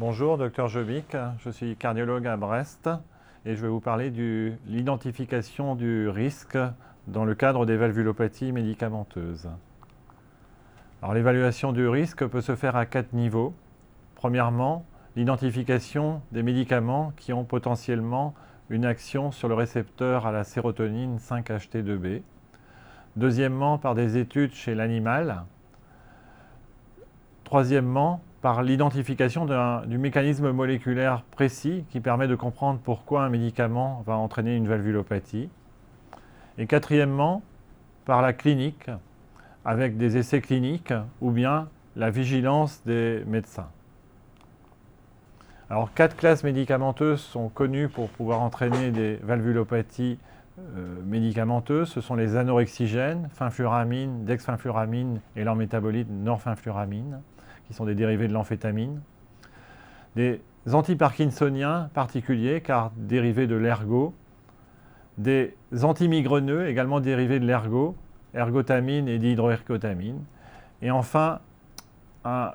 Bonjour, docteur Jobic, je suis cardiologue à Brest et je vais vous parler de l'identification du risque dans le cadre des valvulopathies médicamenteuses. Alors l'évaluation du risque peut se faire à quatre niveaux. Premièrement, l'identification des médicaments qui ont potentiellement une action sur le récepteur à la sérotonine 5-HT2B. Deuxièmement, par des études chez l'animal. Troisièmement, par l'identification du mécanisme moléculaire précis qui permet de comprendre pourquoi un médicament va entraîner une valvulopathie. Et quatrièmement, par la clinique, avec des essais cliniques ou bien la vigilance des médecins. Alors, quatre classes médicamenteuses sont connues pour pouvoir entraîner des valvulopathies euh, médicamenteuses. Ce sont les anorexigènes, fenfluramine, dexfenfluramine et leur métabolite norfenfluramine qui sont des dérivés de l'amphétamine, des antiparkinsoniens particuliers, car dérivés de l'ergot, des antimigrenneux, également dérivés de l'ergot, ergotamine et dihydroergotamine, et enfin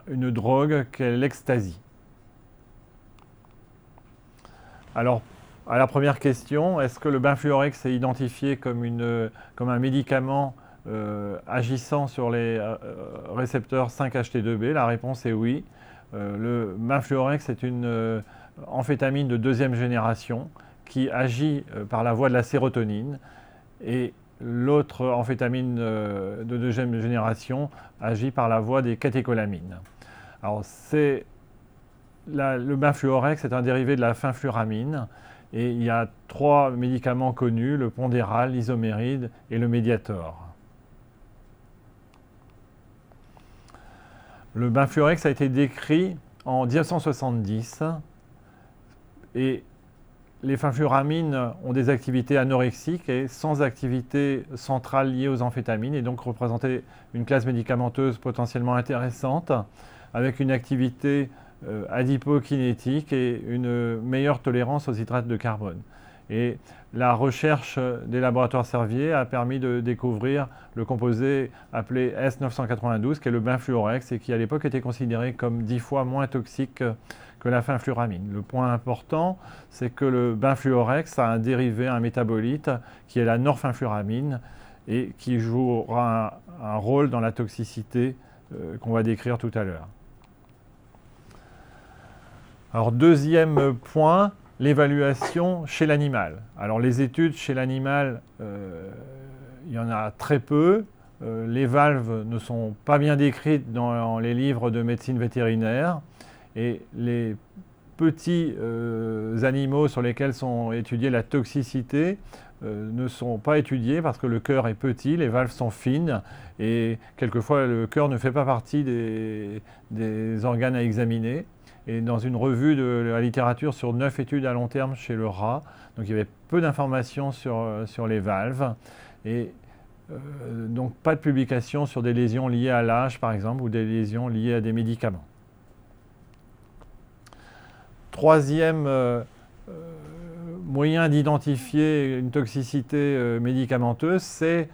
une drogue qu'est l'ecstasy. Alors, à la première question, est-ce que le benfluorex est identifié comme, une, comme un médicament agissant sur les euh, récepteurs 5-HT2B La réponse est oui. Euh, le Mafluorex est une amphétamine de deuxième génération qui agit par la voie de la sérotonine et l'autre amphétamine de deuxième génération agit par la voie des catécholamines. Alors c'est le Mafluorex est un dérivé de la fenfluramine et il y a trois médicaments connus, le pondéral, l'isoméride et le médiator. Le benfluorex a été décrit en 1970 et les fenfluramines ont des activités anorexiques et sans activité centrale liée aux amphétamines et donc représentaient une classe médicamenteuse potentiellement intéressante avec une activité euh, adipokinétique et une meilleure tolérance aux hydrates de carbone. Et la recherche des laboratoires Servier a permis de découvrir le composé appelé S992, qui est le benfluorex et qui à l'époque était considéré comme dix fois moins toxique que la fenfluramine. Le point important, c'est que le benfluorex a un dérivé, un métabolite, qui est la norfenfluramine et qui jouera un, rôle dans la toxicité euh, qu'on va décrire tout à l'heure. Alors deuxième point, l'évaluation chez l'animal. Alors les études chez l'animal, euh, il y en a très peu. Euh, les valves ne sont pas bien décrites dans les livres de médecine vétérinaire et les petits euh, animaux sur lesquels sont étudiées la toxicité ne sont pas étudiés parce que le cœur est petit, les valves sont fines et quelquefois le cœur ne fait pas partie des organes à examiner et dans une revue de la littérature sur neuf études à long terme chez le rat. Donc il y avait peu d'informations sur, euh, sur les valves et euh, donc pas de publication sur des lésions liées à l'âge par exemple ou des lésions liées à des médicaments. Troisième euh, moyen d'identifier une toxicité médicamenteuse, c'est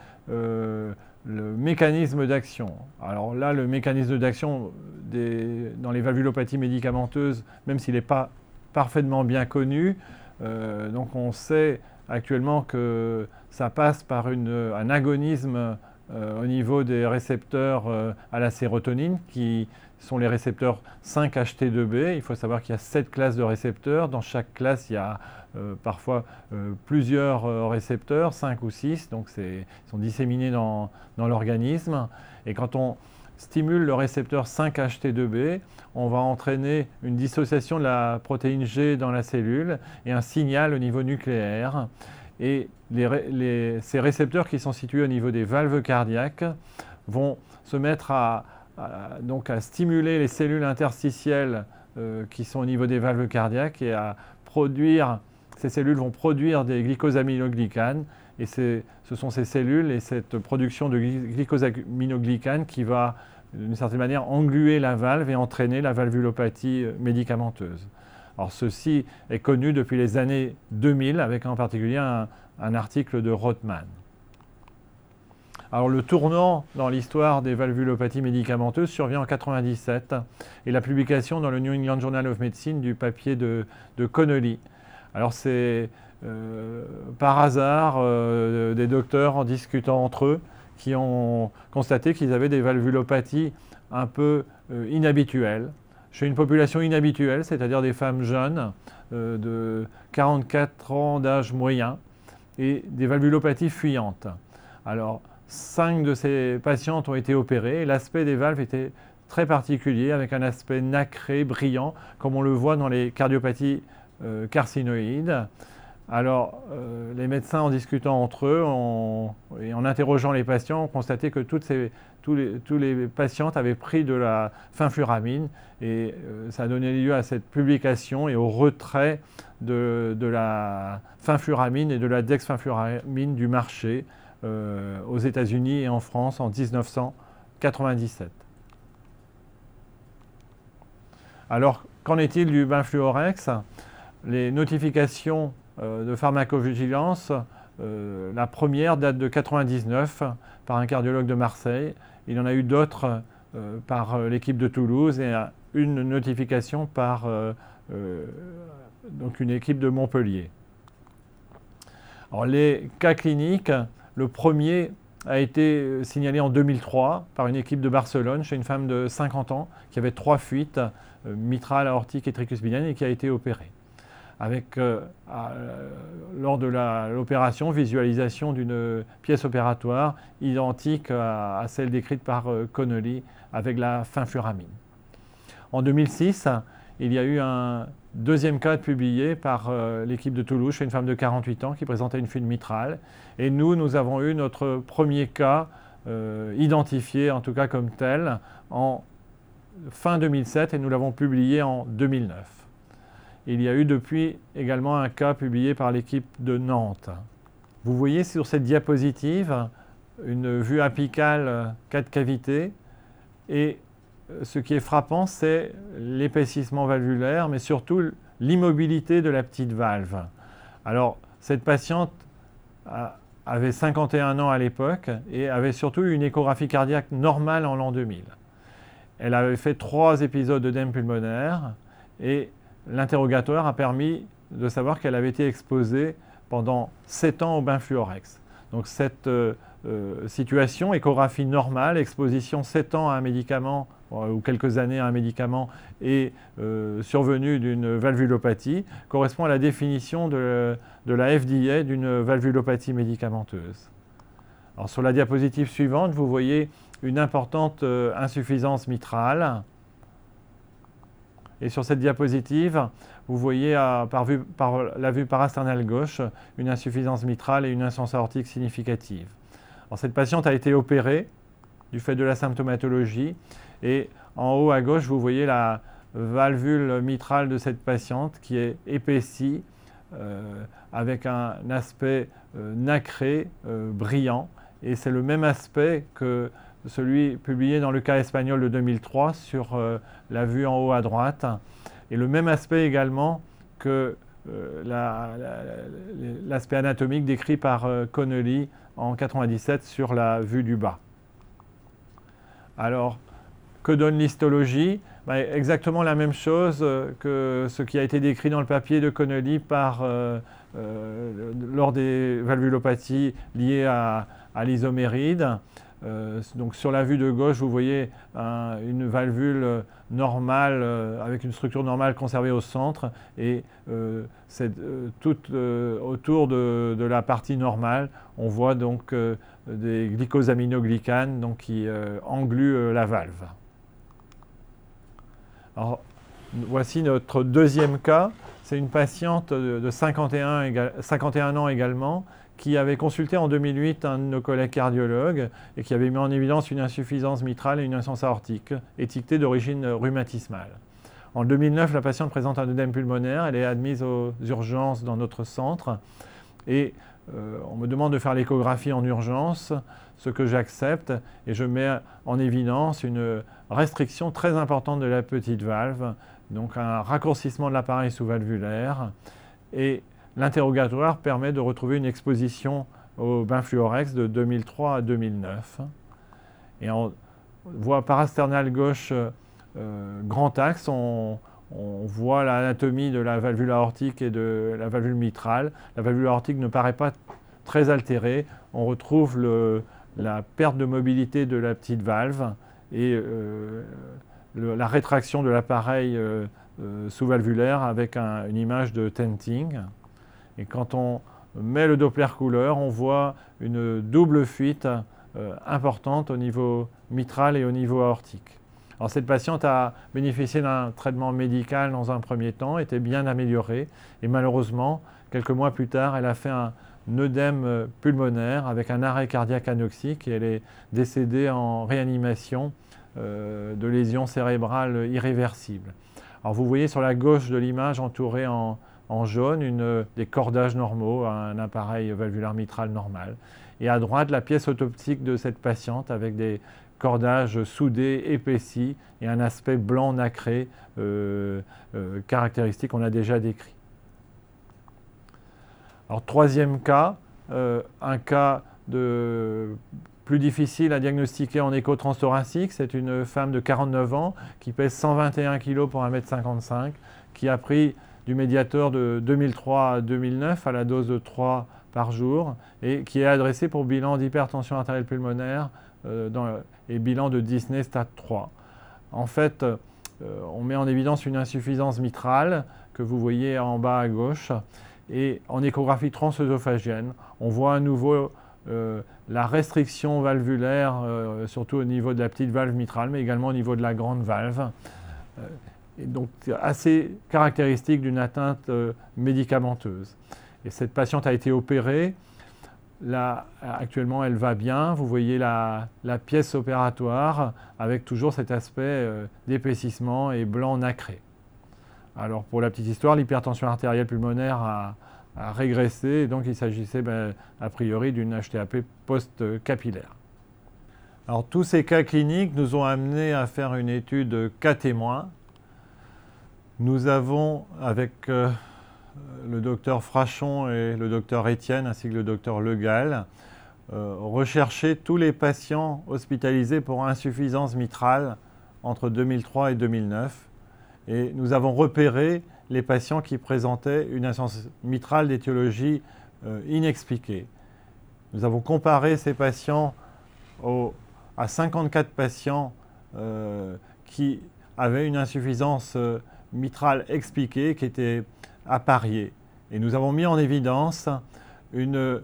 le mécanisme d'action. Alors là, le mécanisme d'action dans les valvulopathies médicamenteuses, même s'il n'est pas parfaitement bien connu, euh, donc on sait actuellement que ça passe par un agonisme euh, au niveau des récepteurs euh, à la sérotonine, qui sont les récepteurs 5-HT2B. Il faut savoir qu'il y a sept classes de récepteurs. Dans chaque classe, il y a euh, parfois plusieurs récepteurs, 5 ou 6, donc ils sont disséminés dans, dans l'organisme. Et quand on stimule le récepteur 5-HT2B, on va entraîner une dissociation de la protéine G dans la cellule et un signal au niveau nucléaire. Et ces récepteurs qui sont situés au niveau des valves cardiaques vont se mettre à, donc à stimuler les cellules interstitielles euh, qui sont au niveau des valves cardiaques et à produire, ces cellules vont produire des glycosaminoglycanes et ce sont ces cellules et cette production de glycosaminoglycanes qui va d'une certaine manière engluer la valve et entraîner la valvulopathie médicamenteuse. Alors ceci est connu depuis les années 2000 avec en particulier un, article de Rothman. Alors le tournant dans l'histoire des valvulopathies médicamenteuses survient en 1997 et la publication dans le New England Journal of Medicine du papier de, Connolly. Alors c'est euh, par hasard euh, des docteurs en discutant entre eux qui ont constaté qu'ils avaient des valvulopathies un peu euh, inhabituelles chez une population inhabituelle, c'est-à-dire des femmes jeunes de 44 ans d'âge moyen et des valvulopathies fuyantes. Cinq de ces patientes ont été opérées. L'aspect des valves était très particulier, avec un aspect nacré, brillant, comme on le voit dans les cardiopathies euh, carcinoïdes. Alors, euh, les médecins, en discutant entre eux et en interrogeant les patients, ont constaté que toutes tous, les, patientes avaient pris de la fenfuramine et euh, ça a donné lieu à cette publication et au retrait de, de la fenfuramine et de la dexfenfuramine du marché euh, aux États-Unis et en France en 1997. Alors, qu'en est-il du Benfluorex? Les notifications euh, de pharmacovigilance, euh, la première date de 1999 par un cardiologue de Marseille. Il y en a eu d'autres par l'équipe de Toulouse et une notification par donc une équipe de Montpellier. Alors, les cas cliniques, le premier a été euh, signalé en 2003 par une équipe de Barcelone chez une femme de 50 ans qui avait trois fuites euh, mitrales, aortiques et tricuspidiennes et qui a été opérée. Avec, euh, lors de l'opération, visualisation d'une pièce opératoire identique à, celle décrite par Connolly avec la fenfuramine. En 2006, il y a eu un deuxième cas publié par euh, l'équipe de Toulouse chez une femme de 48 ans qui présentait une fuite mitrale. Et nous, nous avons eu notre premier cas euh, identifié, en tout cas comme tel, en fin 2007 et nous l'avons publié en 2009. Il y a eu depuis également un cas publié par l'équipe de Nantes. Vous voyez sur cette diapositive une vue apicale 4 cavités et ce qui est frappant, c'est l'épaississement valvulaire, mais surtout l'immobilité de la petite valve. Alors, cette patiente avait 51 ans à l'époque et avait surtout une échographie cardiaque normale en l'an 2000. Elle avait fait trois épisodes d'œdème pulmonaire et l'interrogatoire a permis de savoir qu'elle avait été exposée pendant 7 ans au benfluorex. Donc cette euh, euh, situation, échographie normale, exposition 7 ans à un médicament euh, ou quelques années à un médicament et euh, survenue d'une valvulopathie correspond à la définition de, la FDA d'une valvulopathie médicamenteuse. Alors, sur la diapositive suivante, vous voyez une importante insuffisance mitrale. Et sur cette diapositive, vous voyez par, par, la vue parasternale gauche une insuffisance mitrale et une insuffisance aortique significative cette patiente a été opérée du fait de la symptomatologie et en haut à gauche, vous voyez la valvule mitrale de cette patiente qui est épaissie euh, avec un aspect euh, nacré, euh, brillant. Et c'est le même aspect que celui publié dans le cas espagnol de 2003 sur la vue en haut à droite. Et le même aspect également que l'aspect anatomique décrit par Connolly en 97 sur la vue du bas. Alors, que donne l'histologie? Ben, Exactement la même chose que ce qui a été décrit dans le papier de Connolly par, euh, euh, lors des valvulopathies liées à l'isoméride. Euh, donc sur la vue de gauche, vous voyez une valvule normale avec une structure normale conservée au centre et tout autour de, la partie normale, on voit donc des glycosaminoglycanes donc, qui engluent la valve. Voici notre deuxième cas. C'est une patiente de 51, 51 ans également qui avait consulté en 2008 un de nos collègues cardiologues et qui avait mis en évidence une insuffisance mitrale et une insuffisance aortique étiquetée d'origine rhumatismale. En 2009, la patiente présente un œdème pulmonaire, elle est admise aux urgences dans notre centre et euh, on me demande de faire l'échographie en urgence, ce que j'accepte et je mets en évidence une restriction très importante de la petite valve, donc un raccourcissement de l'appareil sous-valvulaire et L'interrogatoire permet de retrouver une exposition au Benfluorex de 2003 à 2009. Et on voit parasternal gauche euh, grand axe, on, voit l'anatomie de la valvule aortique et de la valvule mitrale. La valvule aortique ne paraît pas très altérée. On retrouve la perte de mobilité de la petite valve et euh, la rétraction de l'appareil euh, sous-valvulaire avec une image de tenting. Et quand on met le Doppler couleur, on voit une double fuite importante au niveau mitral et au niveau aortique. Alors, cette patiente a bénéficié d'un traitement médical dans un premier temps, était bien améliorée, et malheureusement, quelques mois plus tard, elle a fait un œdème pulmonaire avec un arrêt cardiaque anoxique et elle est décédée en réanimation euh, de lésions cérébrales irréversibles. Alors vous voyez sur la gauche de l'image entourée en, jaune une, des cordages normaux, un appareil valvulaire mitral normal. Et à droite, la pièce autoptique de cette patiente avec des cordage soudé, épaissi et un aspect blanc nacré euh, euh, caractéristique qu'on a déjà décrit. Alors troisième cas, euh, un cas de plus difficile à diagnostiquer en écho transthoracique, c'est une femme de 49 ans qui pèse 121 kg pour 1m55, qui a pris du médiateur de 2003 à 2009 à la dose de 3 par jour et qui est adressée pour bilan d'hypertension artérielle pulmonaire dans, et bilan de Disney Stade 3. En fait, euh, on met en évidence une insuffisance mitrale que vous voyez en bas à gauche. Et en échographie transœsophagienne, on voit à nouveau euh, la restriction valvulaire, euh, surtout au niveau de la petite valve mitrale, mais également au niveau de la grande valve. Donc, assez caractéristique d'une atteinte médicamenteuse. Et cette patiente a été opérée Là, actuellement, elle va bien. Vous voyez la, pièce opératoire avec toujours cet aspect euh, d'épaississement et blanc nacré. Alors, pour la petite histoire, l'hypertension artérielle pulmonaire a, régressé donc il s'agissait ben, a priori d'une HTAP post-capillaire. Alors, tous ces cas cliniques nous ont amenés à faire une étude cas témoins. Nous avons, avec euh, le docteur Frachon et le docteur Étienne ainsi que le docteur Legal euh, recherchaient tous les patients hospitalisés pour insuffisance mitrale entre 2003 et 2009. Et nous avons repéré les patients qui présentaient une insuffisance mitrale d'étiologie euh, inexpliquée. Nous avons comparé ces patients à 54 patients qui avaient une insuffisance mitrale expliquée, qui était à parier. Et nous avons mis en évidence une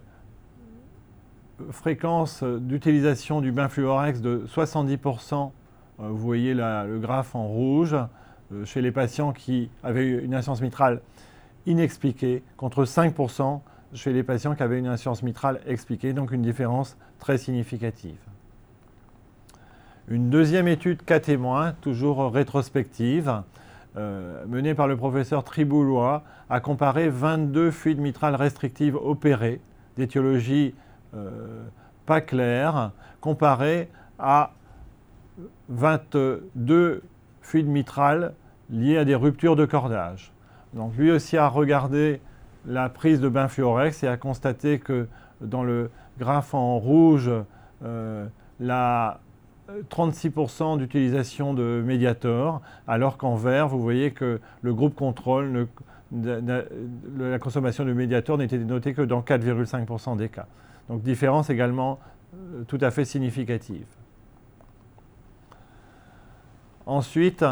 fréquence d'utilisation du Benfluorex de 70%, euh, vous voyez le graphe en rouge, euh, chez les patients qui avaient une insuffisance mitrale inexpliquée, contre 5% chez les patients qui avaient une insuffisance mitrale expliquée, donc une différence très significative. Une deuxième étude cas témoin, toujours rétrospective, euh, mené par le professeur Triboulois a comparé 22 fuites mitrales restrictives opérées d'étiologie euh, pas claire, comparées à 22 fuites mitrales liées à des ruptures de cordage. Donc lui aussi a regardé la prise de Benfluorex et a constaté que dans le graphe en rouge, euh, la 36% d'utilisation de Mediator, alors qu'en vert, vous voyez que le groupe contrôle, la consommation de Mediator n'était notée que dans 4,5% des cas. Donc différence également euh, tout à fait significative. Ensuite,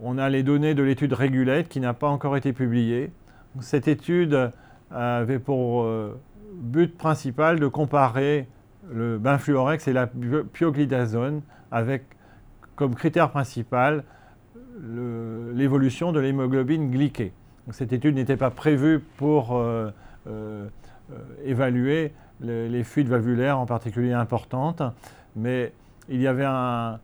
on a les données de l'étude Regulate qui n'a pas encore été publiée. Cette étude avait pour euh, but principal de comparer le benfluorex et la pioglitazone avec comme critère principal l'évolution de l'hémoglobine glyquée. cette étude n'était pas prévue pour euh, euh, évaluer les, fuites valvulaires en particulier importantes, mais il y avait un,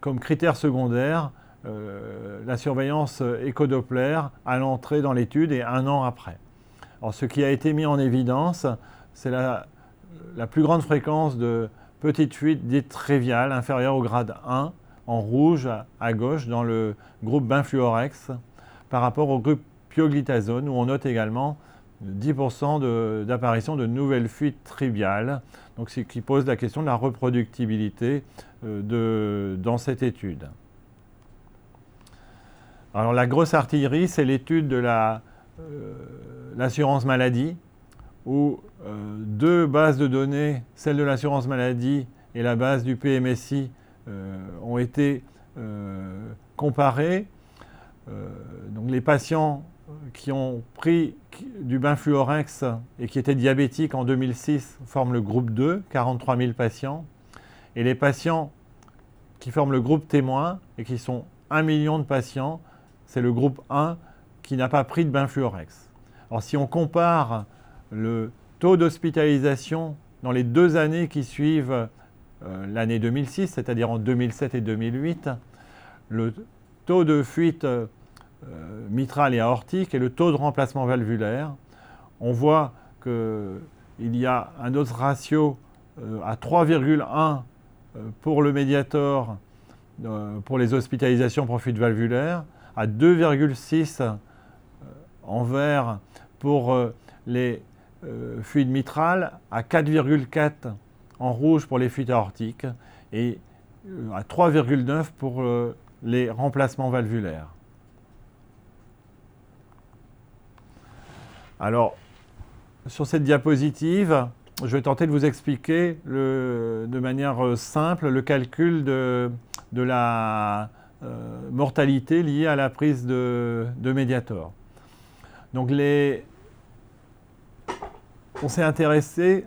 comme critère secondaire euh, la surveillance écodoppler à l'entrée dans l'étude et un an après. Alors, ce qui a été mis en évidence, c'est la la plus grande fréquence de petites fuites dites triviales, inférieures au grade 1, en rouge à gauche dans le groupe Benfluorex, par rapport au groupe pioglitazone, où on note également 10% d'apparition de, nouvelles fuites triviales, donc ce qui pose la question de la reproductibilité euh, dans cette étude. Alors la grosse artillerie, c'est l'étude de euh, l'assurance maladie, où euh, deux bases de données, celle de l'assurance maladie et la base du PMSI, ont été comparées. donc les patients qui ont pris du Benfluorex et qui étaient diabétiques en 2006 forment le groupe 2, 43 000 patients. Et les patients qui forment le groupe témoin et qui sont 1 million de patients, c'est le groupe 1 qui n'a pas pris de Benfluorex. Alors si on compare le taux d'hospitalisation dans les deux années qui suivent euh, l'année 2006, c'est-à-dire en 2007 et 2008, le taux de fuite euh, mitrale et aortique et le taux de remplacement valvulaire. On voit qu'il y a un autre ratio euh, à 3,1 euh, pour le médiator pour les hospitalisations pour fuite valvulaire, à 2,6 en vert pour les fuites mitrales, à 4,4 en rouge pour les fuites aortiques et à 3,9 pour les remplacements valvulaires. Alors, sur cette diapositive, je vais tenter de vous expliquer de manière euh, simple le calcul de, la euh, mortalité liée à la prise de, de Mediator. Donc on s'est intéressé,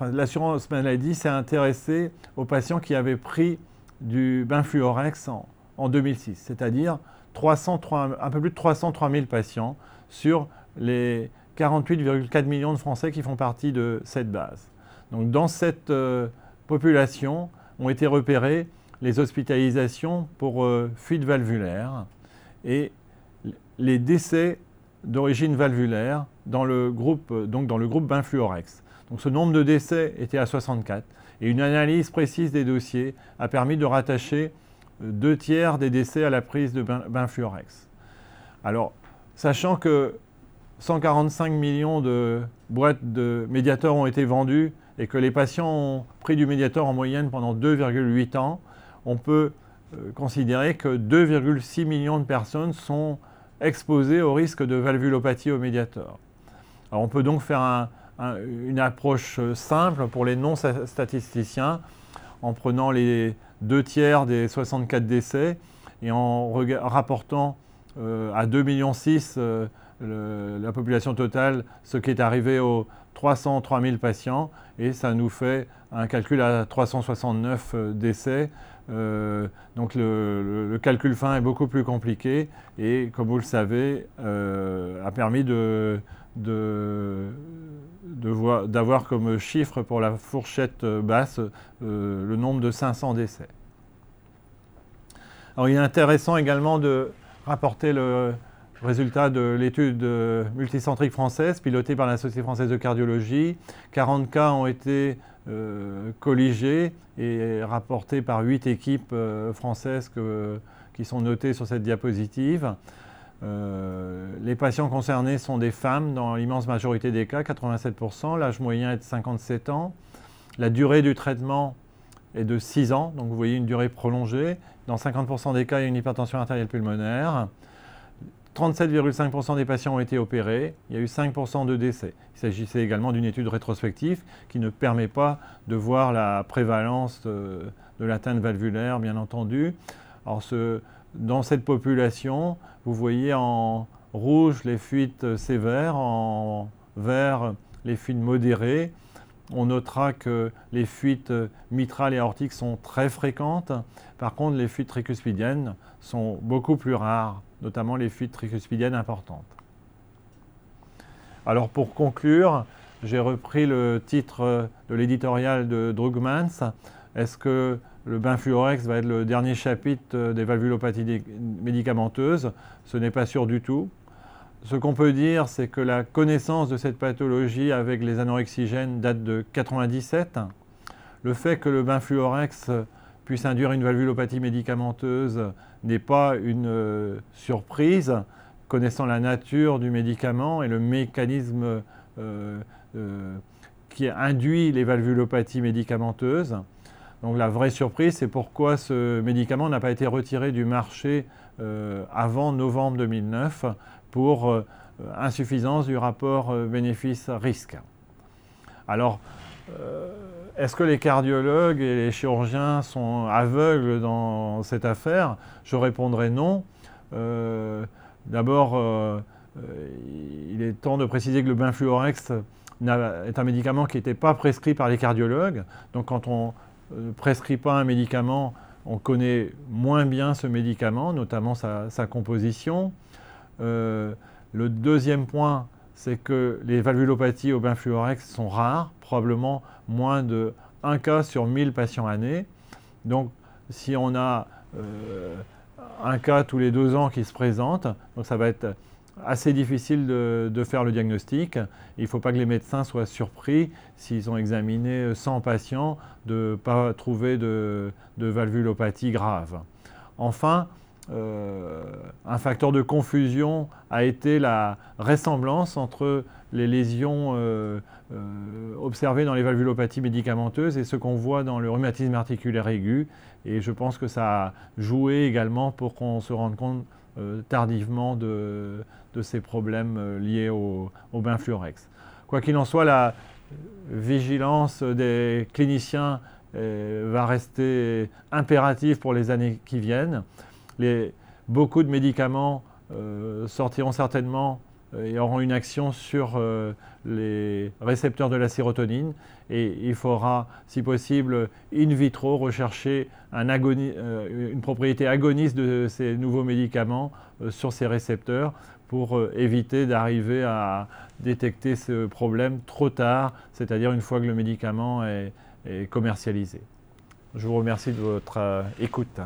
l'assurance maladie s'est intéressée aux patients qui avaient pris du Benfluorex en, en 2006, c'est-à-dire un peu plus de 303 000 patients sur les 48,4 millions de Français qui font partie de cette base. Donc dans cette euh, population ont été repérées les hospitalisations pour euh, fuite valvulaire et les décès d'origine valvulaire dans le groupe, euh, donc dans le groupe Benfluorex. Donc ce nombre de décès était à 64 et une analyse précise des dossiers a permis de rattacher deux tiers des décès à la prise de Benfluorex. Alors, sachant que 145 millions de boîtes de médiateurs ont été vendues et que les patients ont pris du médiateur en moyenne pendant 2,8 ans, on peut euh, considérer que 2,6 millions de personnes sont exposées au risque de valvulopathie au médiateur. On peut donc faire une approche simple pour les non-statisticiens en prenant les deux tiers des 64 décès et en rapportant euh, à 2,6 millions la population totale, ce qui est arrivé aux 303 000 patients, et ça nous fait un calcul à 369 euh, décès. Euh, donc le, calcul fin est beaucoup plus compliqué et, comme vous le savez, euh, a permis de, d'avoir comme chiffre pour la fourchette basse le nombre de 500 décès. Il est intéressant également de rapporter le, Résultat de l'étude multicentrique française pilotée par la Société française de cardiologie. 40 cas ont été euh, colligés et rapportés par 8 équipes euh, françaises qui sont notées sur cette diapositive. Euh, les patients concernés sont des femmes dans l'immense majorité des cas, 87%. L'âge moyen est de 57 ans. La durée du traitement est de 6 ans, donc vous voyez une durée prolongée. Dans 50% des cas, il y a une hypertension artérielle pulmonaire. 37,5% des patients ont été opérés, il y a eu 5% de décès. Il s'agissait également d'une étude rétrospective qui ne permet pas de voir la prévalence de, l'atteinte valvulaire, bien entendu. Alors dans cette population, vous voyez en rouge les fuites sévères, en vert les fuites modérées. On notera que les fuites mitrales et aortiques sont très fréquentes. Par contre, les fuites tricuspidiennes sont beaucoup plus rares notamment les fuites tricuspidiennes importantes. Alors pour conclure, j'ai repris le titre de l'éditorial de Drugmans. Est-ce que le Benfluorex va être le dernier chapitre des valvulopathies médicamenteuses Ce n'est pas sûr du tout. Ce qu'on peut dire, c'est que la connaissance de cette pathologie avec les anorexigènes date de 1997. Le fait que le Benfluorex puisse induire une valvulopathie médicamenteuse n'est pas une euh, surprise connaissant la nature du médicament et le mécanisme qui induit les valvulopathies médicamenteuses. Donc la vraie surprise, c'est pourquoi ce médicament n'a pas été retiré du marché avant novembre 2009 pour insuffisance du rapport bénéfice-risque. Alors, est-ce que les cardiologues et les chirurgiens sont aveugles dans cette affaire? Je répondrai non. Euh, d'abord, euh, il est temps de préciser que le benfluorex est un médicament qui n'était pas prescrit par les cardiologues. Donc quand on ne prescrit pas un médicament, on connaît moins bien ce médicament, notamment sa, composition. Euh, le deuxième point, c'est que les valvulopathies au benfluorex sont rares, probablement moins de 1 cas sur 1000 patients années. Donc si on a euh, un cas tous les deux ans qui se présente, donc ça va être assez difficile de, faire le diagnostic. Il ne faut pas que les médecins soient surpris s'ils ont examiné 100 patients de ne pas trouver de, valvulopathie grave. Enfin, euh, un facteur de confusion a été la ressemblance entre les lésions euh, euh, observées dans les valvulopathies médicamenteuses et ce qu'on voit dans le rhumatisme articulaire aigu. Et je pense que ça a joué également pour qu'on se rende compte tardivement de, ces problèmes liés au, au benfluorex. Quoi qu'il en soit, la vigilance des cliniciens va rester impérative pour les années qui viennent. Beaucoup de médicaments euh, sortiront certainement euh, et auront une action sur euh, les récepteurs de la sérotonine. Et il faudra, si possible, in vitro rechercher une propriété agoniste de ces nouveaux médicaments sur ces récepteurs pour euh, éviter d'arriver à détecter ce problème trop tard, c'est-à-dire une fois que le médicament est, commercialisé. Je vous remercie de votre euh, écoute.